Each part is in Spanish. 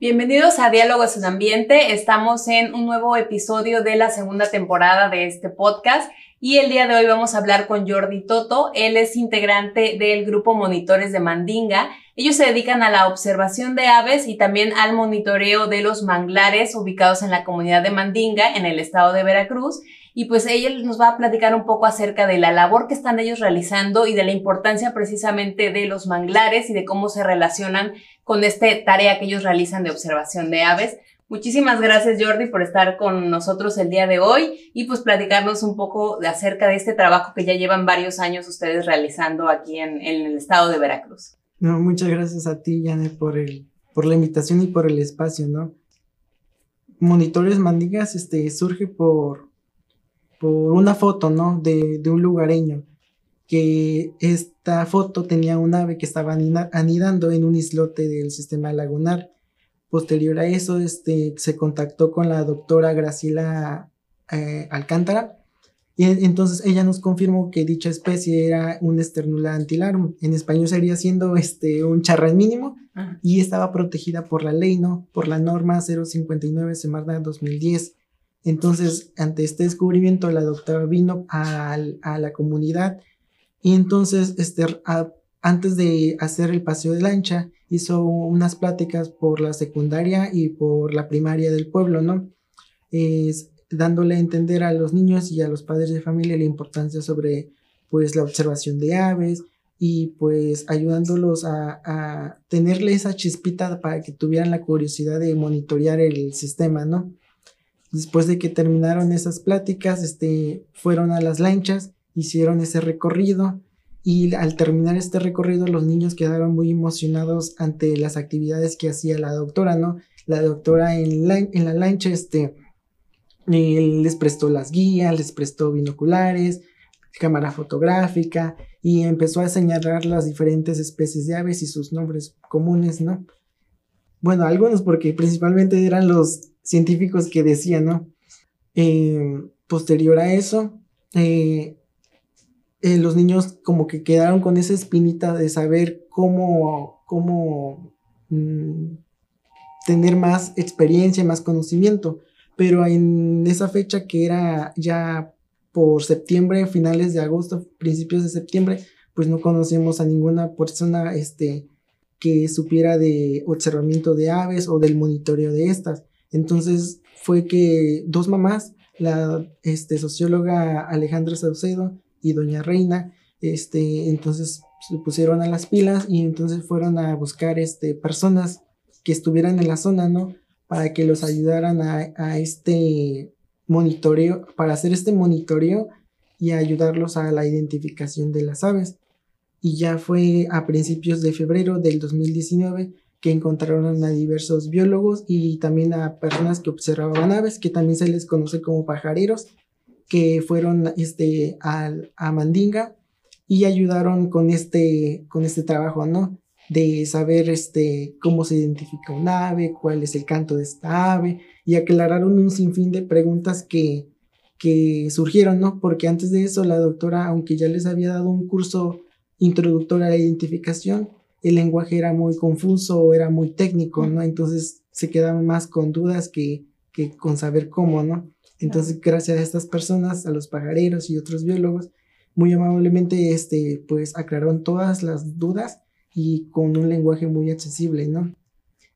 Bienvenidos a Diálogos en Ambiente. Estamos en un nuevo episodio de la segunda temporada de este podcast y el día de hoy vamos a hablar con Jordi Toto. Él es integrante del grupo Monitores de Mandinga. Ellos se dedican a la observación de aves y también al monitoreo de los manglares ubicados en la comunidad de Mandinga, en el estado de Veracruz. Y pues ella nos va a platicar un poco acerca de la labor que están ellos realizando y de la importancia precisamente de los manglares y de cómo se relacionan con esta tarea que ellos realizan de observación de aves. Muchísimas gracias Jordi por estar con nosotros el día de hoy y pues platicarnos un poco de acerca de este trabajo que ya llevan varios años ustedes realizando aquí en, el estado de Veracruz. No, muchas gracias a ti, Janet, por, el, por la invitación y por el espacio, ¿no? Monitores Mandingas este, surge por, por una foto, ¿no? De, de un lugareño que esta foto tenía un ave que estaba anidando en un islote del sistema lagunar. Posterior a eso, este, se contactó con la doctora Graciela eh, Alcántara y entonces ella nos confirmó que dicha especie era un esternula antilarum. En español sería siendo este, un charral mínimo y estaba protegida por la ley, ¿no? Por la norma 059 Semarna 2010. Entonces, ante este descubrimiento, la doctora vino a, a la comunidad y entonces, este, antes de hacer el paseo de lancha, hizo unas pláticas por la secundaria y por la primaria del pueblo, ¿no? Es, dándole a entender a los niños y a los padres de familia la importancia sobre, pues, la observación de aves y, pues, ayudándolos a, a tenerle esa chispita para que tuvieran la curiosidad de monitorear el sistema, ¿no? Después de que terminaron esas pláticas, este, fueron a las lanchas hicieron ese recorrido y al terminar este recorrido los niños quedaron muy emocionados ante las actividades que hacía la doctora, ¿no? La doctora en la, en la lancha, este, les prestó las guías, les prestó binoculares, cámara fotográfica y empezó a señalar las diferentes especies de aves y sus nombres comunes, ¿no? Bueno, algunos porque principalmente eran los científicos que decían, ¿no? Eh, posterior a eso, eh, eh, los niños como que quedaron con esa espinita de saber cómo, cómo mm, tener más experiencia, más conocimiento. Pero en esa fecha que era ya por septiembre, finales de agosto, principios de septiembre, pues no conocíamos a ninguna persona este, que supiera de observamiento de aves o del monitoreo de estas. Entonces fue que dos mamás, la este, socióloga Alejandra Saucedo y Doña Reina, este, entonces se pusieron a las pilas y entonces fueron a buscar este, personas que estuvieran en la zona, ¿no? Para que los ayudaran a, a este monitoreo, para hacer este monitoreo y ayudarlos a la identificación de las aves. Y ya fue a principios de febrero del 2019 que encontraron a diversos biólogos y también a personas que observaban aves, que también se les conoce como pajareros, que fueron este, a Mandinga y ayudaron con este, con este trabajo, ¿no? De saber este, cómo se identifica un ave, cuál es el canto de esta ave, y aclararon un sinfín de preguntas que, que surgieron, ¿no? Porque antes de eso la doctora, aunque ya les había dado un curso introductorio a la identificación, el lenguaje era muy confuso, era muy técnico, ¿no? Entonces se quedaban más con dudas que, que con saber cómo, ¿no? Entonces, gracias a estas personas, a los pajareros y otros biólogos, muy amablemente, este, pues aclararon todas las dudas y con un lenguaje muy accesible, ¿no?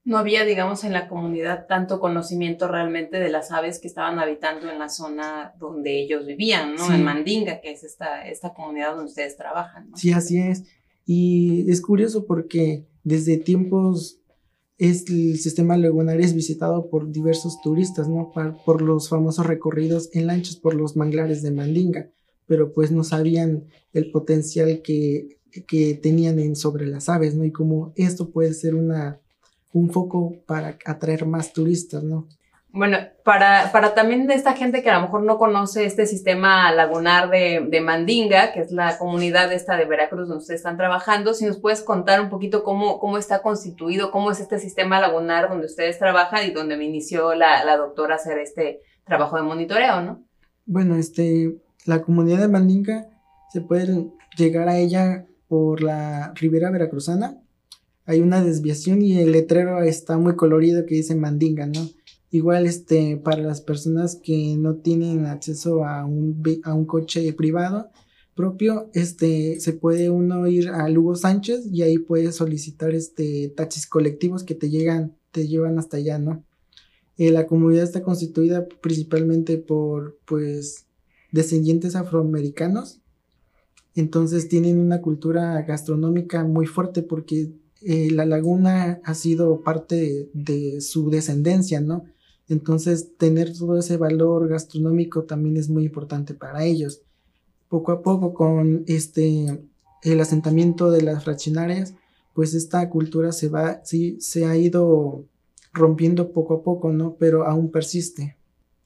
No había, digamos, en la comunidad tanto conocimiento realmente de las aves que estaban habitando en la zona donde ellos vivían, ¿no? En Mandinga, que es esta, esta comunidad donde ustedes trabajan. Sí, así es. Y es curioso porque desde tiempos el sistema lagunar es visitado por diversos turistas, ¿no? Por, los famosos recorridos en lanchas por los manglares de Mandinga, pero pues no sabían el potencial que, que tenían en, sobre las aves, ¿no? Y como esto puede ser una, un foco para atraer más turistas, ¿no? Bueno, para, para también de esta gente que a lo mejor no conoce este sistema lagunar de, de, Mandinga, que es la comunidad esta de Veracruz donde ustedes están trabajando, si nos puedes contar un poquito cómo, cómo está constituido, cómo es este sistema lagunar donde ustedes trabajan y donde me inició la, la doctora a hacer este trabajo de monitoreo, ¿no? Bueno, este, la comunidad de Mandinga se puede llegar a ella por la ribera veracruzana, hay una desviación y el letrero está muy colorido que dice Mandinga, ¿no? Igual, este, para las personas que no tienen acceso a un, a un coche privado propio, este, se puede uno ir a Lugo Sánchez y ahí puede solicitar, este, taxis colectivos que te llegan, te llevan hasta allá, ¿no? Eh, la comunidad está constituida principalmente por, pues, descendientes afroamericanos. Entonces tienen una cultura gastronómica muy fuerte porque eh, la laguna ha sido parte de, su descendencia, ¿no? Entonces tener todo ese valor gastronómico también es muy importante para ellos. Poco a poco con este el asentamiento de las fraccionarias, pues esta cultura se va, sí, se ha ido rompiendo poco a poco, ¿no? Pero aún persiste.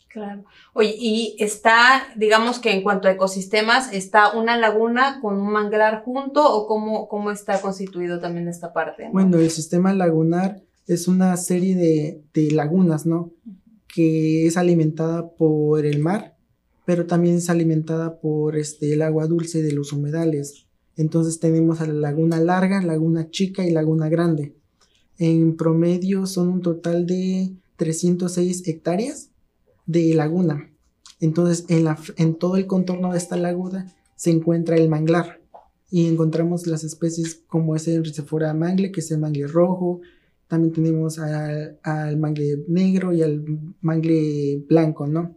Claro. Oye, y está, digamos que en cuanto a ecosistemas, ¿está una laguna con un manglar junto o cómo, cómo está constituido también esta parte? Bueno, el sistema lagunar es una serie de, de lagunas, ¿no? Que es alimentada por el mar, pero también es alimentada por este, el agua dulce de los humedales. Entonces tenemos a la laguna larga, laguna chica y laguna grande. En promedio son un total de 306 hectáreas de laguna. Entonces, en, la, en todo el contorno de esta laguna se encuentra el manglar y encontramos las especies como ese el Ricefora mangle, que es el mangle rojo. También tenemos al, mangle negro y al mangle blanco, ¿no?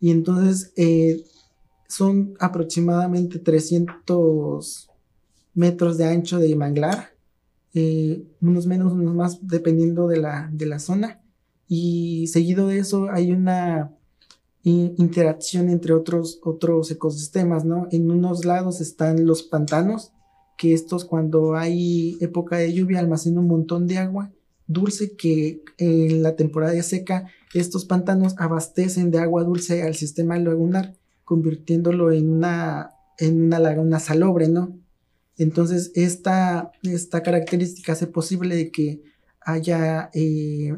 Y entonces eh, son aproximadamente 300 metros de ancho de manglar eh, unos menos, unos más, dependiendo de la, de la zona. Y seguido de eso hay una interacción entre otros, otros ecosistemas, ¿no? En unos lados están los pantanos, que estos cuando hay época de lluvia almacenan un montón de agua dulce que en la temporada seca estos pantanos abastecen de agua dulce al sistema lagunar, convirtiéndolo en una, en una laguna salobre, ¿no? Entonces, esta, esta característica hace posible de que haya eh,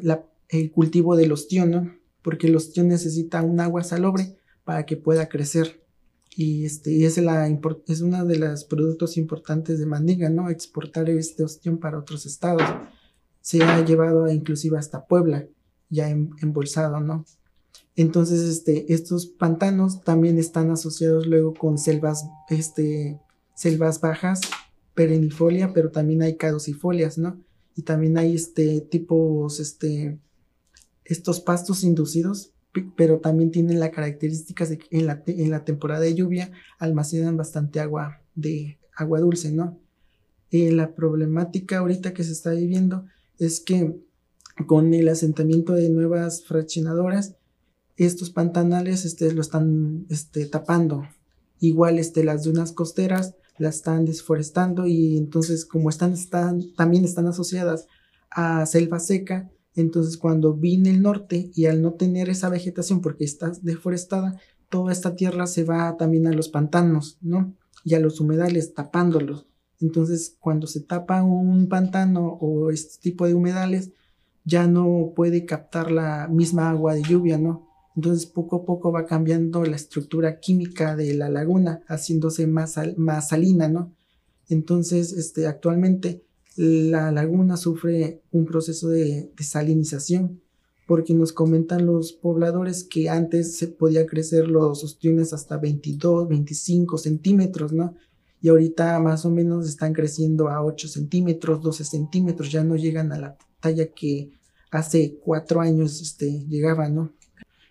el cultivo del ostión, Porque el ostión necesita un agua salobre para que pueda crecer. Y este es, la, es uno de los productos importantes de Mandinga, ¿no? Exportar este ostión para otros estados. Se ha llevado inclusive hasta Puebla, ya embolsado, ¿no? Entonces, este, estos pantanos también están asociados luego con selvas, este, selvas bajas, perennifolia, pero también hay caducifolias, ¿no? Y también hay este tipos, este, estos pastos inducidos, pero también tienen la característica de que en la, en la temporada de lluvia almacenan bastante agua de agua dulce, ¿no? Eh, la problemática ahorita que se está viviendo es que con el asentamiento de nuevas fraccionadoras, estos pantanales este, lo están este, tapando. Igual este, las dunas costeras la están desforestando y entonces como están, están, también están asociadas a selva seca, entonces cuando viene el norte y al no tener esa vegetación porque está deforestada, toda esta tierra se va también a los pantanos, ¿no? Y a los humedales tapándolos. Entonces cuando se tapa un pantano o este tipo de humedales, ya no puede captar la misma agua de lluvia, ¿no? Entonces poco a poco va cambiando la estructura química de la laguna, haciéndose más, más salina, ¿no? Entonces, este, actualmente la laguna sufre un proceso de, salinización, porque nos comentan los pobladores que antes se podía crecer los ostiones hasta 22, 25 centímetros, ¿no? Y ahorita más o menos están creciendo a 8 centímetros, 12 centímetros, ya no llegan a la talla que hace cuatro años este, llegaban, ¿no?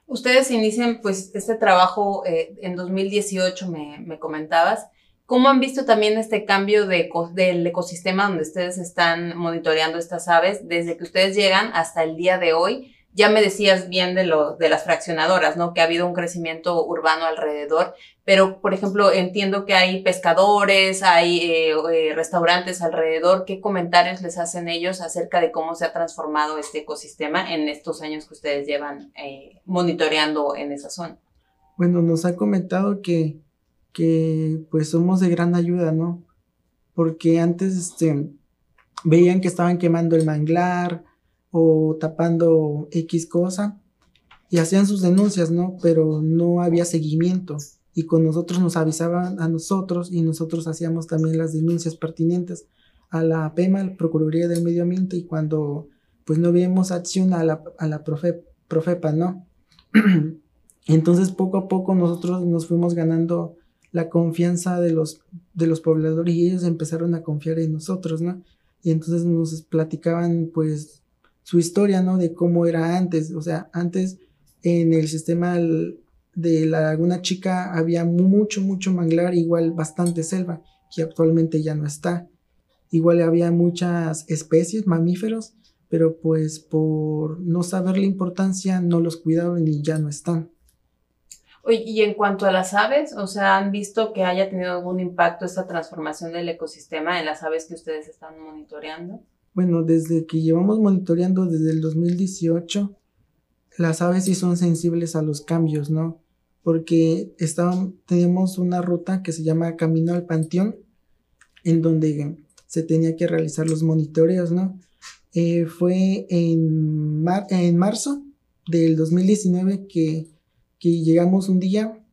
Ustedes inician pues este trabajo eh, en 2018, me, me, comentabas. ¿Cómo han visto también este cambio de, del ecosistema donde ustedes están monitoreando estas aves desde que ustedes llegan hasta el día de hoy? Ya me decías bien de, las fraccionadoras, ¿no? Que ha habido un crecimiento urbano alrededor, pero, por ejemplo, entiendo que hay pescadores, hay eh, eh, restaurantes alrededor. ¿Qué comentarios les hacen ellos acerca de cómo se ha transformado este ecosistema en estos años que ustedes llevan eh, monitoreando en esa zona? Bueno, nos ha comentado que, que pues somos de gran ayuda, ¿no? Porque antes este, veían que estaban quemando el manglar, o tapando X cosa y hacían sus denuncias, ¿no? Pero no había seguimiento y con nosotros nos avisaban a nosotros y nosotros hacíamos también las denuncias pertinentes. a la PEMA, la Procuraduría del Medio Ambiente, y cuando pues no vemos acción a la, a la profe, Profepa, ¿no? Entonces poco a poco nosotros nos fuimos ganando la confianza de los, de los pobladores y ellos empezaron a confiar en nosotros, ¿no? Y entonces nos platicaban pues su historia, ¿no? De cómo era antes, o sea, antes en el sistema de la Laguna Chica había mucho, mucho manglar, igual bastante selva, que actualmente ya no está. Igual había muchas especies, mamíferos, pero pues por no saber la importancia no los cuidaron y ya no están. Y en cuanto a las aves, o sea, ¿han visto que haya tenido algún impacto esta transformación del ecosistema en las aves que ustedes están monitoreando? Bueno, desde que llevamos monitoreando desde el 2018, las aves sí son sensibles a los cambios, ¿no? Porque tenemos una ruta que se llama Camino al Panteón, en donde se tenía que realizar los monitoreos, ¿no? Eh, fue en, en marzo del 2019 que, que llegamos un día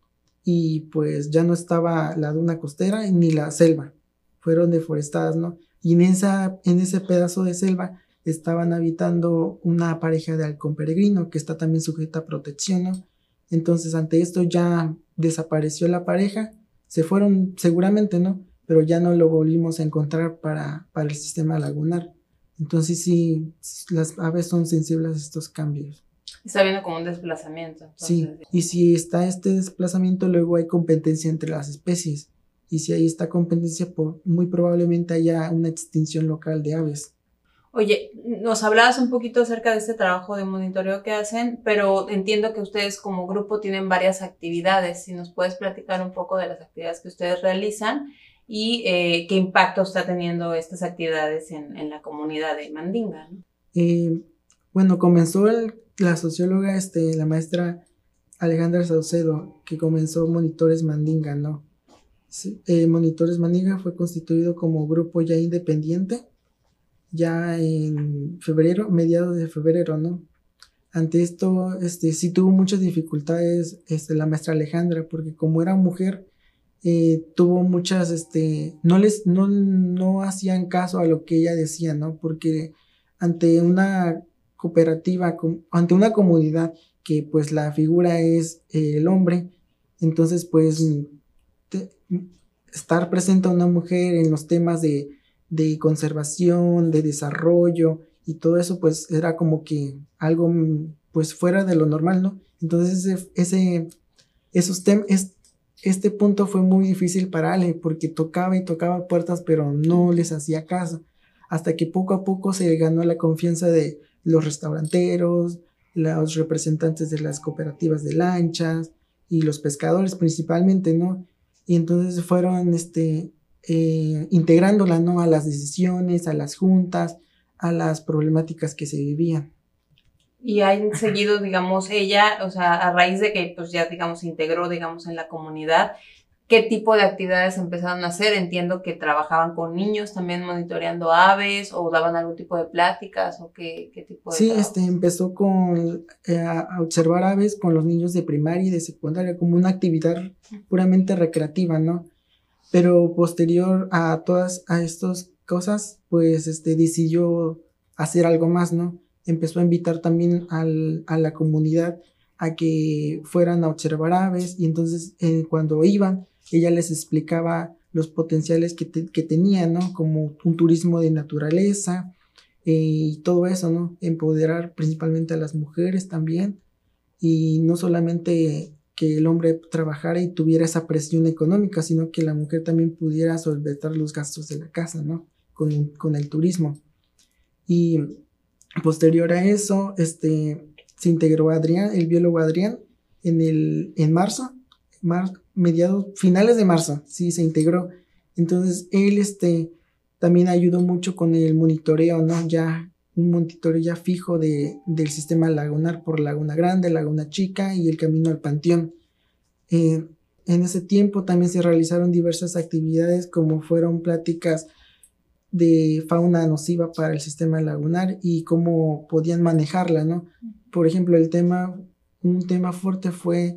y pues ya no estaba la duna costera ni la selva, fueron deforestadas, ¿no? Y en, esa, en ese pedazo de selva estaban habitando una pareja de halcón peregrino que está también sujeta a protección, ¿no? Entonces, ante esto ya desapareció la pareja, se fueron seguramente, ¿no? Pero ya no lo volvimos a encontrar para, para el sistema lagunar. Entonces, sí, las aves son sensibles a estos cambios. Está viendo como un desplazamiento. Sí, y si está este desplazamiento, luego hay competencia entre las especies. Y si ahí está competencia, muy probablemente haya una extinción local de aves. Oye, nos hablabas un poquito acerca de este trabajo de monitoreo que hacen, pero entiendo que ustedes como grupo tienen varias actividades. Si nos puedes platicar un poco de las actividades que ustedes realizan y eh, qué impacto está teniendo estas actividades en, la comunidad de Mandinga. Eh, bueno, comenzó la socióloga, este, la maestra Alejandra Saucedo, que comenzó Monitores Mandinga, ¿no? Eh, Monitores Mandinga fue constituido como grupo ya independiente ya en febrero, mediados de febrero, ¿no? Ante esto, este, sí tuvo muchas dificultades este, la maestra Alejandra, porque como era mujer, eh, tuvo muchas, este, no les, no, no hacían caso a lo que ella decía, ¿no? Porque ante una cooperativa, ante una comunidad que pues la figura es el hombre, entonces pues estar presente a una mujer en los temas de de conservación, de desarrollo y todo eso pues era como que algo pues fuera de lo normal, ¿no? Entonces ese, ese esos es, este punto fue muy difícil para Ale porque tocaba y tocaba puertas pero no les hacía caso hasta que poco a poco se ganó la confianza de los restauranteros, los representantes de las cooperativas de lanchas y los pescadores principalmente, ¿no? Y entonces fueron este, eh, integrándola ¿no? a las decisiones, a las juntas, a las problemáticas que se vivían. Y han seguido, digamos, ella, o sea, a raíz de que pues ya, digamos, se integró, digamos, en la comunidad, ¿qué tipo de actividades empezaron a hacer? Entiendo que trabajaban con niños también monitoreando aves o daban algún tipo de pláticas o qué, qué tipo de... Sí, este, empezó con, eh, a observar aves con los niños de primaria y de secundaria como una actividad puramente recreativa, ¿no? Pero posterior a todas a estas cosas, pues este decidió hacer algo más, ¿no? Empezó a invitar también al, a la comunidad a que fueran a observar aves y entonces eh, cuando iban, ella les explicaba los potenciales que, que tenían, ¿no? Como un turismo de naturaleza eh, y todo eso, ¿no? Empoderar principalmente a las mujeres también y no solamente que el hombre trabajara y tuviera esa presión económica, sino que la mujer también pudiera solventar los gastos de la casa, ¿no? Con, con el turismo. Y posterior a eso, este, se integró Adrián, el biólogo Adrián, en, el, en marzo, mediados, finales de marzo, sí, se integró. Entonces, él, este, también ayudó mucho con el monitoreo, ¿no? Ya un monitoreo ya fijo de, del sistema lagunar por Laguna Grande, Laguna Chica y el camino al Panteón. Eh, en ese tiempo también se realizaron diversas actividades como fueron pláticas de fauna nociva para el sistema lagunar y cómo podían manejarla, ¿no? Por ejemplo, el tema, un tema fuerte fue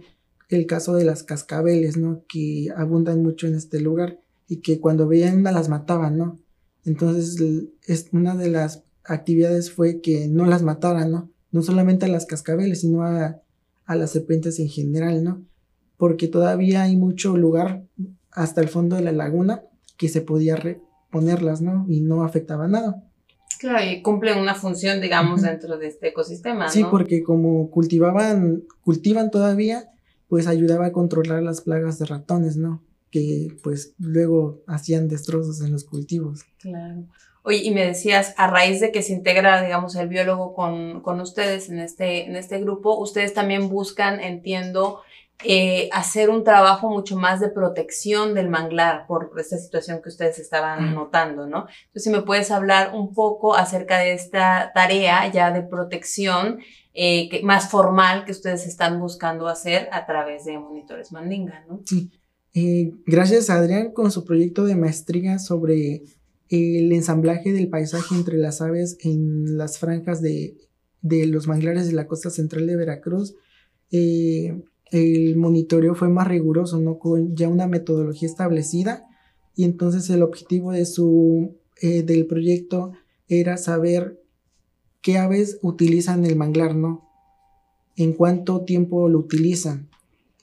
el caso de las cascabeles, ¿no? Que abundan mucho en este lugar y que cuando veían una las mataban, ¿no? Entonces, es una de las actividades fue que no las mataran, ¿no? No solamente a las cascabeles, sino a, a las serpientes en general, ¿no? Porque todavía hay mucho lugar hasta el fondo de la laguna que se podía reponerlas, ¿no? Y no afectaba nada. Claro, y cumplen una función, digamos, dentro de este ecosistema. Sí, porque como cultivaban, cultivan todavía, pues ayudaba a controlar las plagas de ratones, ¿no? Que pues luego hacían destrozos en los cultivos. Claro. Oye, y me decías, a raíz de que se integra, digamos, el biólogo con, con ustedes en este, en este grupo, ustedes también buscan, entiendo, eh, hacer un trabajo mucho más de protección del manglar por esta situación que ustedes estaban notando, ¿no? Entonces, si me puedes hablar un poco acerca de esta tarea ya de protección eh, que, más formal que ustedes están buscando hacer a través de Monitores Mandinga, ¿no? Sí. Eh, gracias a Adrián con su proyecto de maestría sobre el ensamblaje del paisaje entre las aves en las franjas de, de los manglares de la costa central de Veracruz. Eh, el monitoreo fue más riguroso, ¿no? Con ya una metodología establecida y entonces el objetivo de su, eh, del proyecto era saber qué aves utilizan el manglar, ¿no? En cuánto tiempo lo utilizan.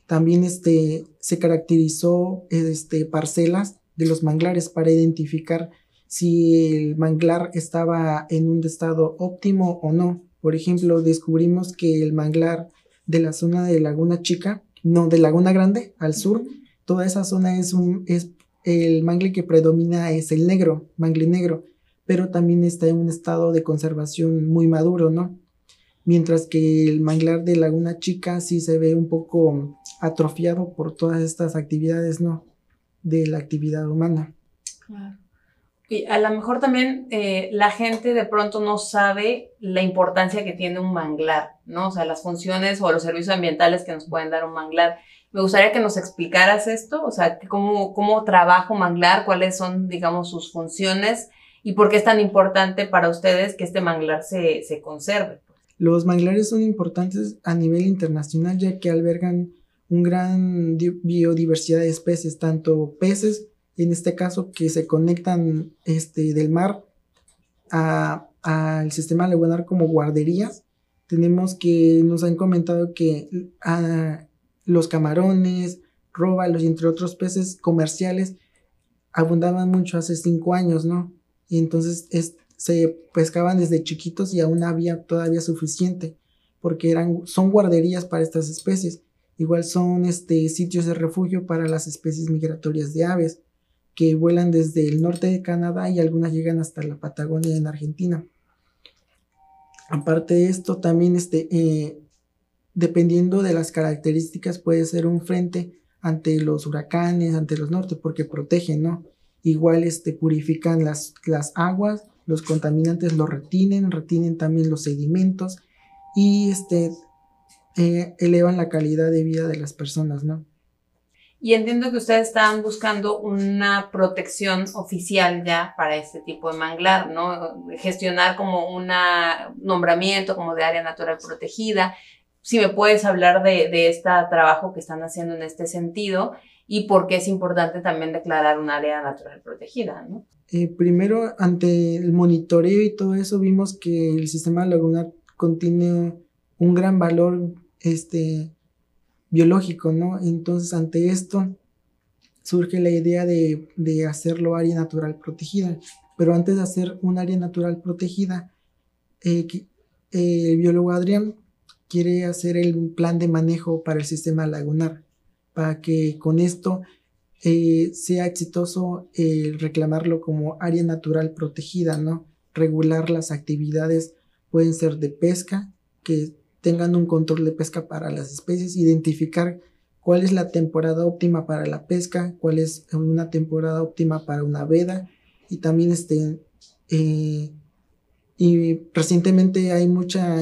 También este, se caracterizó este, parcelas de los manglares para identificar si el manglar estaba en un estado óptimo o no. Por ejemplo, descubrimos que el manglar de la zona de Laguna Chica, no, de Laguna Grande, al sur, toda esa zona es un, es el mangle que predomina es el negro, mangle negro, pero también está en un estado de conservación muy maduro, ¿no? Mientras que el manglar de Laguna Chica sí se ve un poco atrofiado por todas estas actividades, ¿no? De la actividad humana. Claro. Y a lo mejor también eh, la gente de pronto no sabe la importancia que tiene un manglar, ¿no? O sea, las funciones o los servicios ambientales que nos pueden dar un manglar. Me gustaría que nos explicaras esto, o sea, cómo, cómo trabaja un manglar, cuáles son, digamos, sus funciones y por qué es tan importante para ustedes que este manglar se, se conserve. Los manglares son importantes a nivel internacional ya que albergan un gran biodiversidad de especies, tanto peces en este caso que se conectan este, del mar al sistema lagunar como guarderías. Tenemos que nos han comentado que ah, los camarones, róbalos y entre otros peces comerciales abundaban mucho hace cinco años, ¿no? Y entonces se pescaban desde chiquitos y aún había todavía suficiente porque eran, son guarderías para estas especies. Igual son este, sitios de refugio para las especies migratorias de aves que vuelan desde el norte de Canadá y algunas llegan hasta la Patagonia en Argentina. Aparte de esto, también este, eh, dependiendo de las características, puede ser un frente ante los huracanes, ante los nortes, porque protegen, ¿no? Igual este, purifican las, las aguas, los contaminantes los retienen, retienen también los sedimentos y este, eh, elevan la calidad de vida de las personas, ¿no? Y entiendo que ustedes están buscando una protección oficial ya para este tipo de manglar, ¿no? Gestionar como un nombramiento como de área natural protegida. Si me puedes hablar de, este trabajo que están haciendo en este sentido y por qué es importante también declarar un área natural protegida, ¿no? Eh, primero, ante el monitoreo y todo eso, vimos que el sistema lagunar contiene un gran valor este, biológico, ¿no? Entonces, ante esto surge la idea de, hacerlo área natural protegida. Pero antes de hacer un área natural protegida, eh, eh, el biólogo Adrián quiere hacer el plan de manejo para el sistema lagunar, para que con esto eh, sea exitoso reclamarlo como área natural protegida, ¿no? Regular las actividades pueden ser de pesca, que tengan un control de pesca para las especies, identificar cuál es la temporada óptima para la pesca, cuál es una temporada óptima para una veda y también este eh, y recientemente hay mucha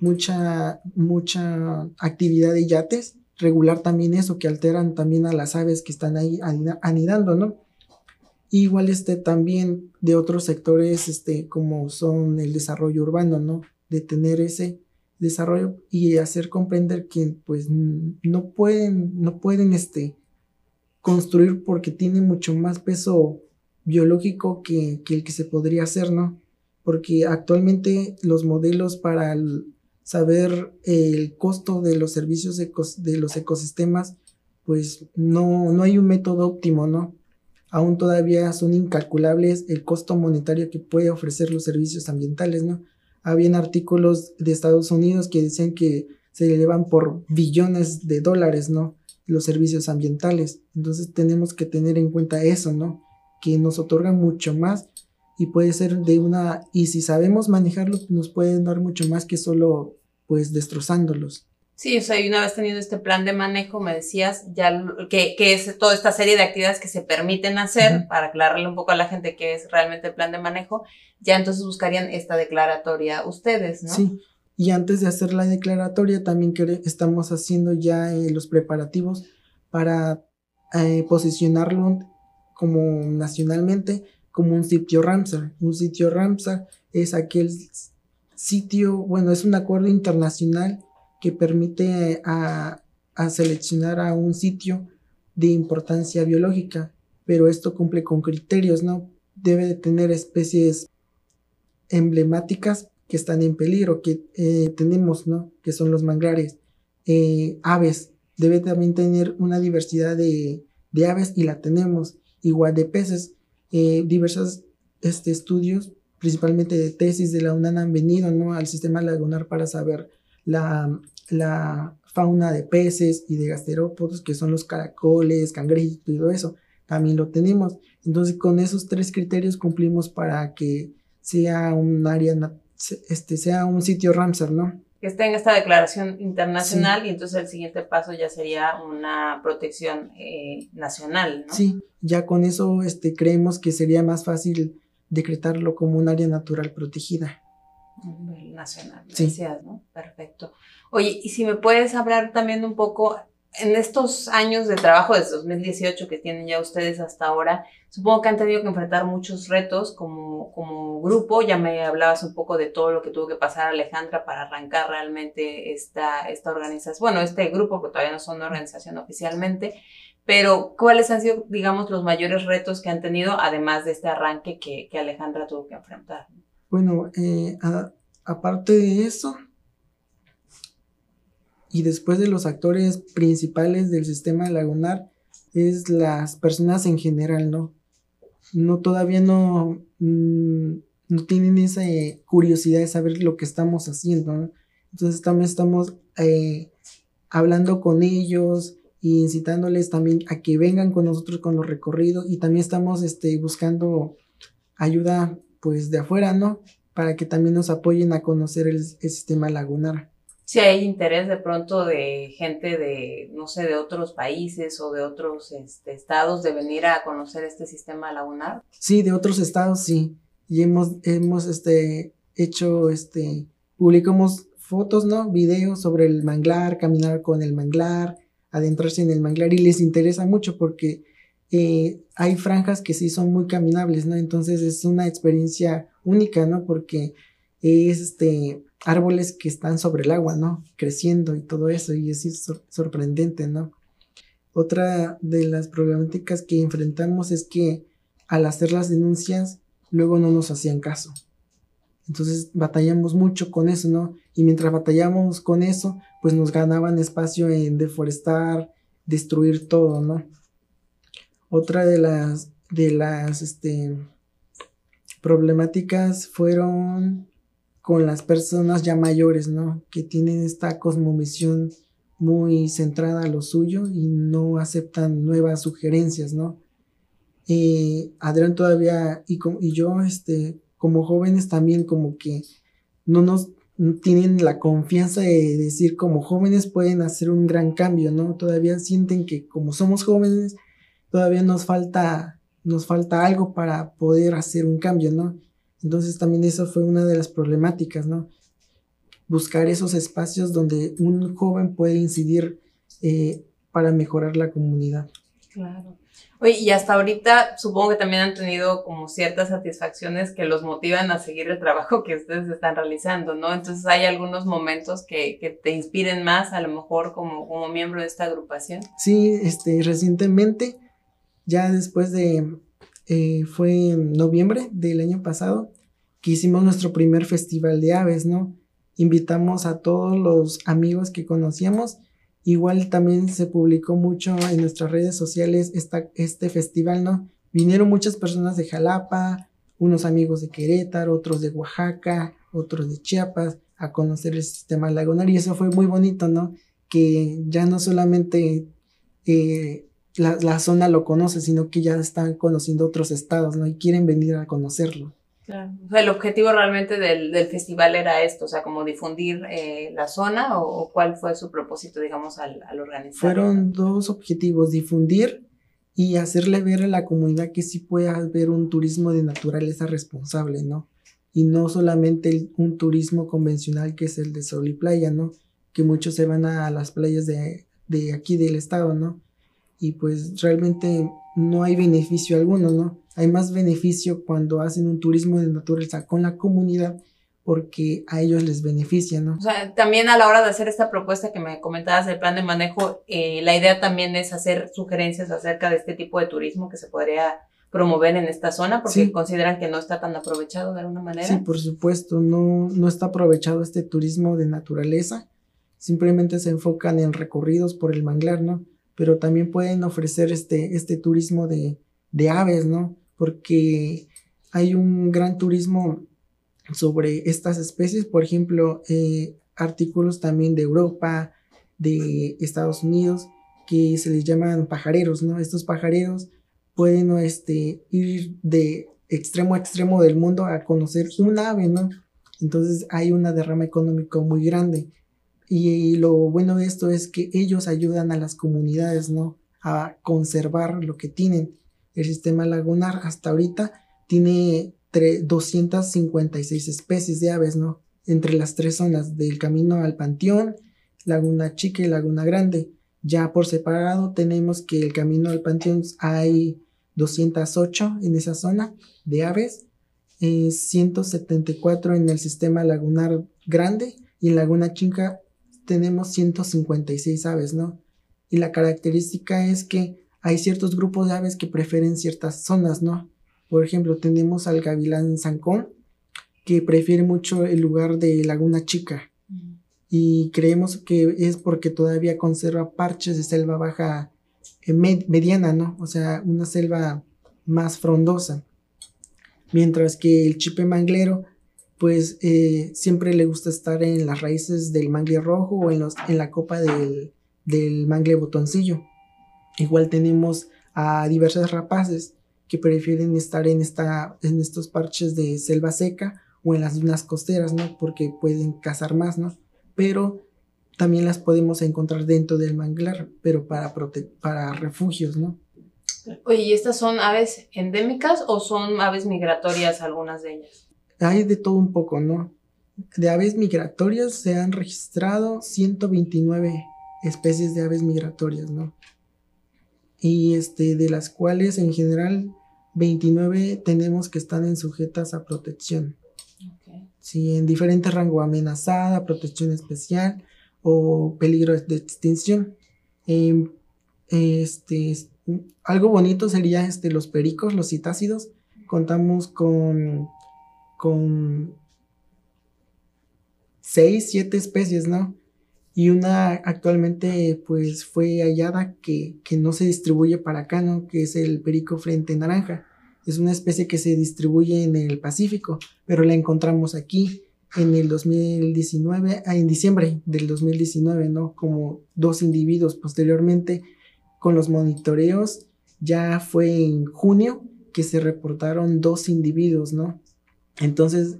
mucha mucha actividad de yates regular también eso que alteran también a las aves que están ahí anidando no igual este también de otros sectores este como son el desarrollo urbano no de tener ese desarrollo y hacer comprender que pues no pueden, no pueden este, construir porque tiene mucho más peso biológico que, el que se podría hacer, ¿no? Porque actualmente los modelos para saber el costo de los servicios de los ecosistemas, pues no, no hay un método óptimo, ¿no? Aún todavía son incalculables el costo monetario que puede ofrecer los servicios ambientales, ¿no? Habían artículos de Estados Unidos que decían que se elevan por billones de dólares, ¿no? Los servicios ambientales. Entonces tenemos que tener en cuenta eso, ¿no? Que nos otorgan mucho más y puede ser de una, y si sabemos manejarlo, nos pueden dar mucho más que solo pues destrozándolos. Sí, o sea, y una vez teniendo este plan de manejo, me decías ya que, que es toda esta serie de actividades que se permiten hacer, para aclararle un poco a la gente qué es realmente el plan de manejo, ya entonces buscarían esta declaratoria ustedes, ¿no? Sí, y antes de hacer la declaratoria, también estamos haciendo ya eh, los preparativos para eh, posicionarlo como nacionalmente como un sitio Ramsar. Un sitio Ramsar es aquel sitio, bueno, es un acuerdo internacional que permite a, seleccionar a un sitio de importancia biológica, pero esto cumple con criterios, ¿no? Debe de tener especies emblemáticas que están en peligro, que eh, tenemos, ¿no? Que son los manglares. Eh, aves, debe también tener una diversidad de, aves y la tenemos, igual de peces. Eh, diversos este, estudios, principalmente de tesis de la UNAM, han venido al sistema lagunar para saber la, la fauna de peces y de gasterópodos, que son los caracoles, cangrejos y todo eso, también lo tenemos. Entonces, con esos tres criterios cumplimos para que sea un área, este, sea un sitio Ramsar, ¿no? Que esté en esta declaración internacional y entonces el siguiente paso ya sería una protección eh, nacional, ¿no? Sí, ya con eso este, creemos que sería más fácil decretarlo como un área natural protegida nacional. Sí. ¿no? Perfecto. Oye, y si me puedes hablar también un poco, en estos años de trabajo desde 2018 que tienen ya ustedes hasta ahora, supongo que han tenido que enfrentar muchos retos como, como grupo. Ya me hablabas un poco de todo lo que tuvo que pasar Alejandra para arrancar realmente esta, esta organización, bueno, este grupo, que todavía no son una organización oficialmente. Pero, ¿cuáles han sido, digamos, los mayores retos que han tenido, además de este arranque que, que Alejandra tuvo que enfrentar? Bueno, eh, aparte de eso, y después de los actores principales del sistema lagunar, es las personas en general, ¿no? No todavía no, mm, no tienen esa eh, curiosidad de saber lo que estamos haciendo, ¿no? Entonces también estamos eh, hablando con ellos e incitándoles también a que vengan con nosotros con los recorridos y también estamos este, buscando ayuda pues de afuera, ¿no? Para que también nos apoyen a conocer el, sistema lagunar. Si hay interés de pronto de gente de, no sé, de otros países o de otros este, estados de venir a conocer este sistema lagunar. Sí, de otros estados, sí. Y hemos, hemos este, hecho, este, publicamos fotos, ¿no? Videos sobre el manglar, caminar con el manglar, adentrarse en el manglar y les interesa mucho porque eh, hay franjas que sí son muy caminables, ¿no? Entonces es una experiencia única, ¿no? Porque es este árboles que están sobre el agua, ¿no? Creciendo y todo eso, y es sorprendente, ¿no? Otra de las problemáticas que enfrentamos es que al hacer las denuncias, luego no nos hacían caso. Entonces batallamos mucho con eso, ¿no? Y mientras batallamos con eso, pues nos ganaban espacio en deforestar, destruir todo, ¿no? Otra de las, de las este, problemáticas fueron con las personas ya mayores, ¿no? Que tienen esta cosmovisión muy centrada a lo suyo y no aceptan nuevas sugerencias, ¿no? Eh, Adrián todavía y, y yo, este, como jóvenes también como que no nos tienen la confianza de decir como jóvenes pueden hacer un gran cambio, ¿no? Todavía sienten que como somos jóvenes todavía nos falta, nos falta algo para poder hacer un cambio, ¿no? Entonces también eso fue una de las problemáticas, ¿no? Buscar esos espacios donde un joven puede incidir eh, para mejorar la comunidad. Claro. Oye, y hasta ahorita supongo que también han tenido como ciertas satisfacciones que los motivan a seguir el trabajo que ustedes están realizando, ¿no? Entonces hay algunos momentos que, que te inspiren más, a lo mejor como, como miembro de esta agrupación. Sí, este, recientemente ya después de eh, fue en noviembre del año pasado que hicimos nuestro primer festival de aves, ¿no? Invitamos a todos los amigos que conocíamos. Igual también se publicó mucho en nuestras redes sociales esta, este festival, ¿no? Vinieron muchas personas de Jalapa, unos amigos de Querétaro, otros de Oaxaca, otros de Chiapas, a conocer el sistema lagunar y eso fue muy bonito, ¿no? Que ya no solamente eh, la, zona lo conoce, sino que ya están conociendo otros estados, ¿no? Y quieren venir a conocerlo. Claro. O sea, el objetivo realmente del, festival era esto, o sea, como difundir eh, la zona o, cuál fue su propósito, digamos, al, al organizar. Fueron dos objetivos, difundir y hacerle ver a la comunidad que sí puede haber un turismo de naturaleza responsable, ¿no? Y no solamente un turismo convencional que es el de sol y playa, ¿no? Que muchos se van a, las playas de, de aquí del estado, ¿no? Y pues realmente no hay beneficio alguno, ¿no? Hay más beneficio cuando hacen un turismo de naturaleza con la comunidad porque a ellos les beneficia, ¿no? O sea, también a la hora de hacer esta propuesta que me comentabas del plan de manejo, eh, la idea también es hacer sugerencias acerca de este tipo de turismo que se podría promover en esta zona porque consideran que no está tan aprovechado de alguna manera. Sí, por supuesto, no, no está aprovechado este turismo de naturaleza, simplemente se enfocan en recorridos por el manglar, ¿no? Pero también pueden ofrecer este, este turismo de, aves, ¿no? Porque hay un gran turismo sobre estas especies, por ejemplo, eh, artículos también de Europa, de Estados Unidos, que se les llaman pajareros, ¿no? Estos pajareros pueden este, ir de extremo a extremo del mundo a conocer un ave, ¿no? Entonces hay una derrama económica muy grande. Y, lo bueno de esto es que ellos ayudan a las comunidades, ¿no? A conservar lo que tienen. El sistema lagunar hasta ahorita tiene 256 especies de aves, ¿no? Entre las tres zonas del camino al panteón, Laguna Chica y Laguna Grande. Ya por separado tenemos que el camino al panteón hay 208 en esa zona de aves, 174 eh, en el sistema lagunar grande y en Laguna Chica tenemos 156 aves, ¿no? Y la característica es que hay ciertos grupos de aves que prefieren ciertas zonas, ¿no? Por ejemplo, tenemos al gavilán zancón, que prefiere mucho el lugar de Laguna Chica. Y creemos que es porque todavía conserva parches de selva baja eh, mediana, ¿no? O sea, una selva más frondosa. Mientras que el chipe manglero pues eh, siempre le gusta estar en las raíces del mangle rojo o en, los, en la copa del, del mangle botoncillo. Igual tenemos a diversas rapaces que prefieren estar en, esta, en estos parches de selva seca o en las dunas costeras, ¿no? Porque pueden cazar más, ¿no? Pero también las podemos encontrar dentro del manglar, pero para, para refugios, ¿no? Oye, ¿y estas son aves endémicas o son aves migratorias algunas de ellas? Hay de todo un poco, ¿no? De aves migratorias se han registrado 129 especies de aves migratorias, ¿no? Y este, de las cuales en general 29 tenemos que están en sujetas a protección. Sí, en diferente rango, amenazada, protección especial o peligro de extinción. Em, este, algo bonito sería este, los pericos, los citácidos. Contamos con con seis, siete especies, ¿no? Y una actualmente pues fue hallada que, no se distribuye para acá, ¿no? Que es el perico frente naranja. Es una especie que se distribuye en el Pacífico, pero la encontramos aquí en el 2019, ah, en diciembre del 2019, ¿no? Como dos individuos posteriormente con los monitoreos, ya fue en junio que se reportaron dos individuos, ¿no? Entonces,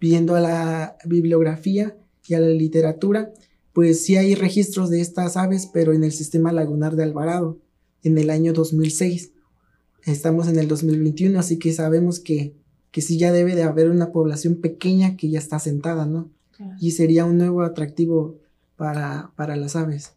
viendo a la bibliografía y a la literatura, pues sí hay registros de estas aves, pero en el sistema lagunar de Alvarado, en el año 2006. Estamos en el 2021, así que sabemos que, que sí ya debe de haber una población pequeña que ya está sentada, ¿no? Y sería un nuevo atractivo para, para las aves.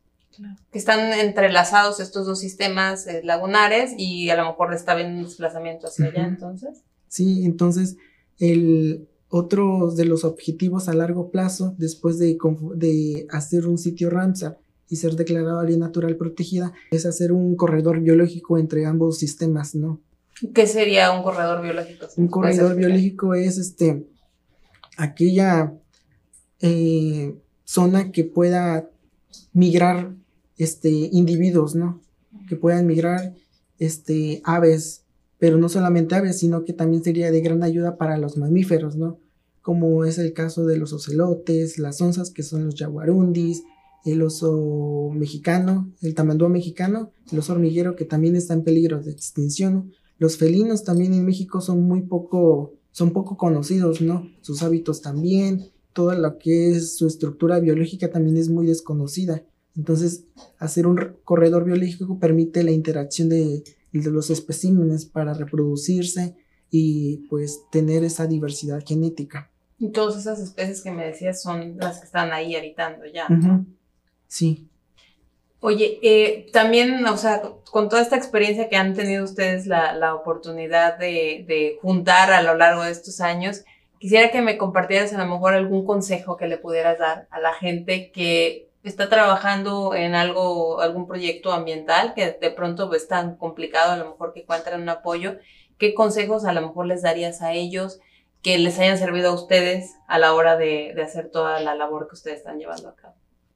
Que están entrelazados estos dos sistemas eh, lagunares y a lo mejor está bien un desplazamiento hacia allá, entonces. Sí, entonces el otro de los objetivos a largo plazo, después de, de hacer un sitio Ramsar y ser declarado área natural protegida, es hacer un corredor biológico entre ambos sistemas, ¿no? ¿Qué sería un corredor biológico? Un corredor biológico es este aquella eh, zona que pueda migrar este individuos, ¿no? Que puedan migrar este aves, pero no solamente aves, sino que también sería de gran ayuda para los mamíferos, ¿no? Como es el caso de los ocelotes, las onzas que son los jaguarundis, el oso mexicano, el tamandúa mexicano, el oso hormiguero que también está en peligro de extinción. Los felinos también en México son muy poco, son poco conocidos, ¿no? Sus hábitos también, toda lo que es su estructura biológica también es muy desconocida. Entonces, hacer un corredor biológico permite la interacción de, de los especímenes para reproducirse y pues tener esa diversidad genética. Y todas esas especies que me decías son las que están ahí habitando ya. Sí. Oye, eh, también, o sea, con toda esta experiencia que han tenido ustedes la, la oportunidad de, de, juntar a lo largo de estos años, quisiera que me compartieras a lo mejor algún consejo que le pudieras dar a la gente que está trabajando en algo, algún proyecto ambiental que de pronto es tan complicado, a lo mejor que encuentran un apoyo. ¿Qué consejos a lo mejor les darías a ellos que les hayan servido a ustedes a la hora de, hacer toda la labor que ustedes están llevando a cabo?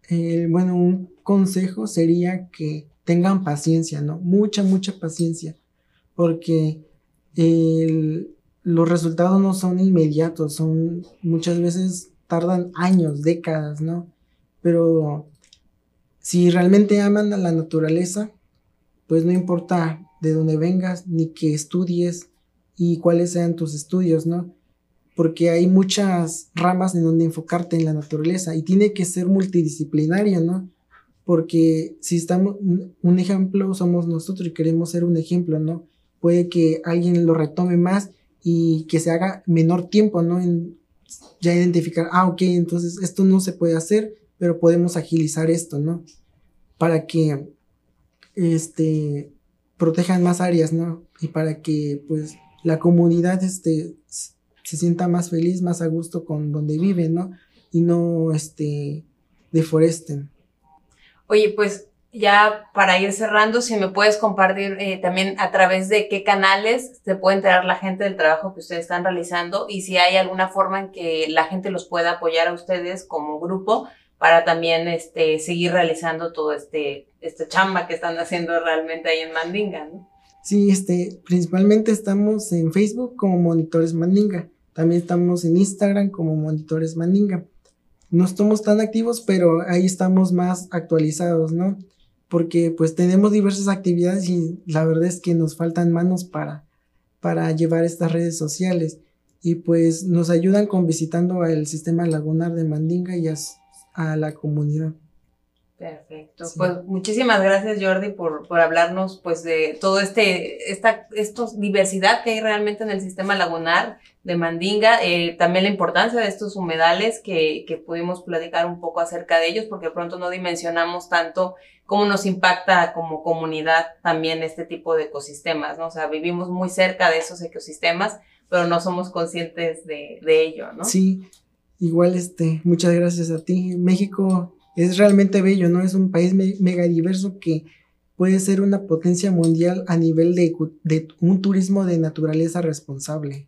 Eh, bueno, un consejo sería que tengan paciencia, ¿no? Mucha, mucha paciencia, porque los resultados no son inmediatos, son muchas veces tardan años, décadas, ¿no? Pero si realmente aman a la naturaleza, pues no importa de dónde vengas, ni que estudies y cuáles sean tus estudios, ¿no? porque hay muchas ramas en donde enfocarte en la naturaleza y tiene que ser multidisciplinario, ¿no? Porque si estamos, un ejemplo somos nosotros y queremos ser un ejemplo, ¿no? Puede que alguien lo retome más y que se haga menor tiempo, ¿no? En ya identificar, ah, ok, entonces esto no se puede hacer, pero podemos agilizar esto, ¿no? Para que, este, protejan más áreas, ¿no? Y para que, pues, la comunidad, este, se sienta más feliz, más a gusto con donde vive, ¿no? Y no, este, deforesten. Oye, pues ya para ir cerrando, si me puedes compartir eh, también a través de qué canales se puede enterar la gente del trabajo que ustedes están realizando y si hay alguna forma en que la gente los pueda apoyar a ustedes como grupo para también este, seguir realizando todo este, este chamba que están haciendo realmente ahí en Mandinga, ¿no? Sí, este, principalmente estamos en Facebook como Monitores Mandinga. También estamos en Instagram como Monitores Mandinga. No estamos tan activos, pero ahí estamos más actualizados, ¿no? Porque pues tenemos diversas actividades y la verdad es que nos faltan manos para, para llevar estas redes sociales. Y pues nos ayudan con visitando el sistema lagunar de Mandinga y a la comunidad. Perfecto. Pues muchísimas gracias Jordi por, por hablarnos pues de todo este, esta estos diversidad que hay realmente en el sistema lagunar de Mandinga, eh, también la importancia de estos humedales que, que pudimos platicar un poco acerca de ellos porque pronto no dimensionamos tanto cómo nos impacta como comunidad también este tipo de ecosistemas, ¿no? O sea, vivimos muy cerca de esos ecosistemas, pero no somos conscientes de, de ello, ¿no? Sí, igual este, muchas gracias a ti. México es realmente bello, ¿no? Es un país mega diverso que puede ser una potencia mundial a nivel de, de, un turismo de naturaleza responsable.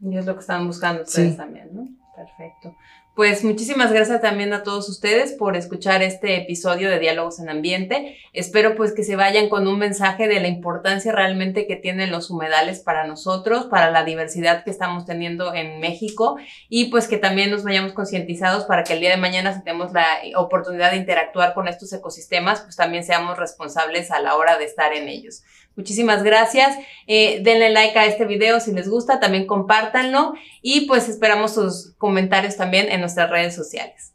Y es lo que están buscando ustedes también, ¿no? Perfecto. Pues muchísimas gracias también a todos ustedes por escuchar este episodio de Diálogos en Ambiente. Espero pues que se vayan con un mensaje de la importancia realmente que tienen los humedales para nosotros, para la diversidad que estamos teniendo en México y pues que también nos vayamos concientizados para que el día de mañana si tenemos la oportunidad de interactuar con estos ecosistemas, pues también seamos responsables a la hora de estar en ellos. Muchísimas gracias. Eh, denle like a este video si les gusta, también compártanlo y pues esperamos sus comentarios también en nuestras redes sociales.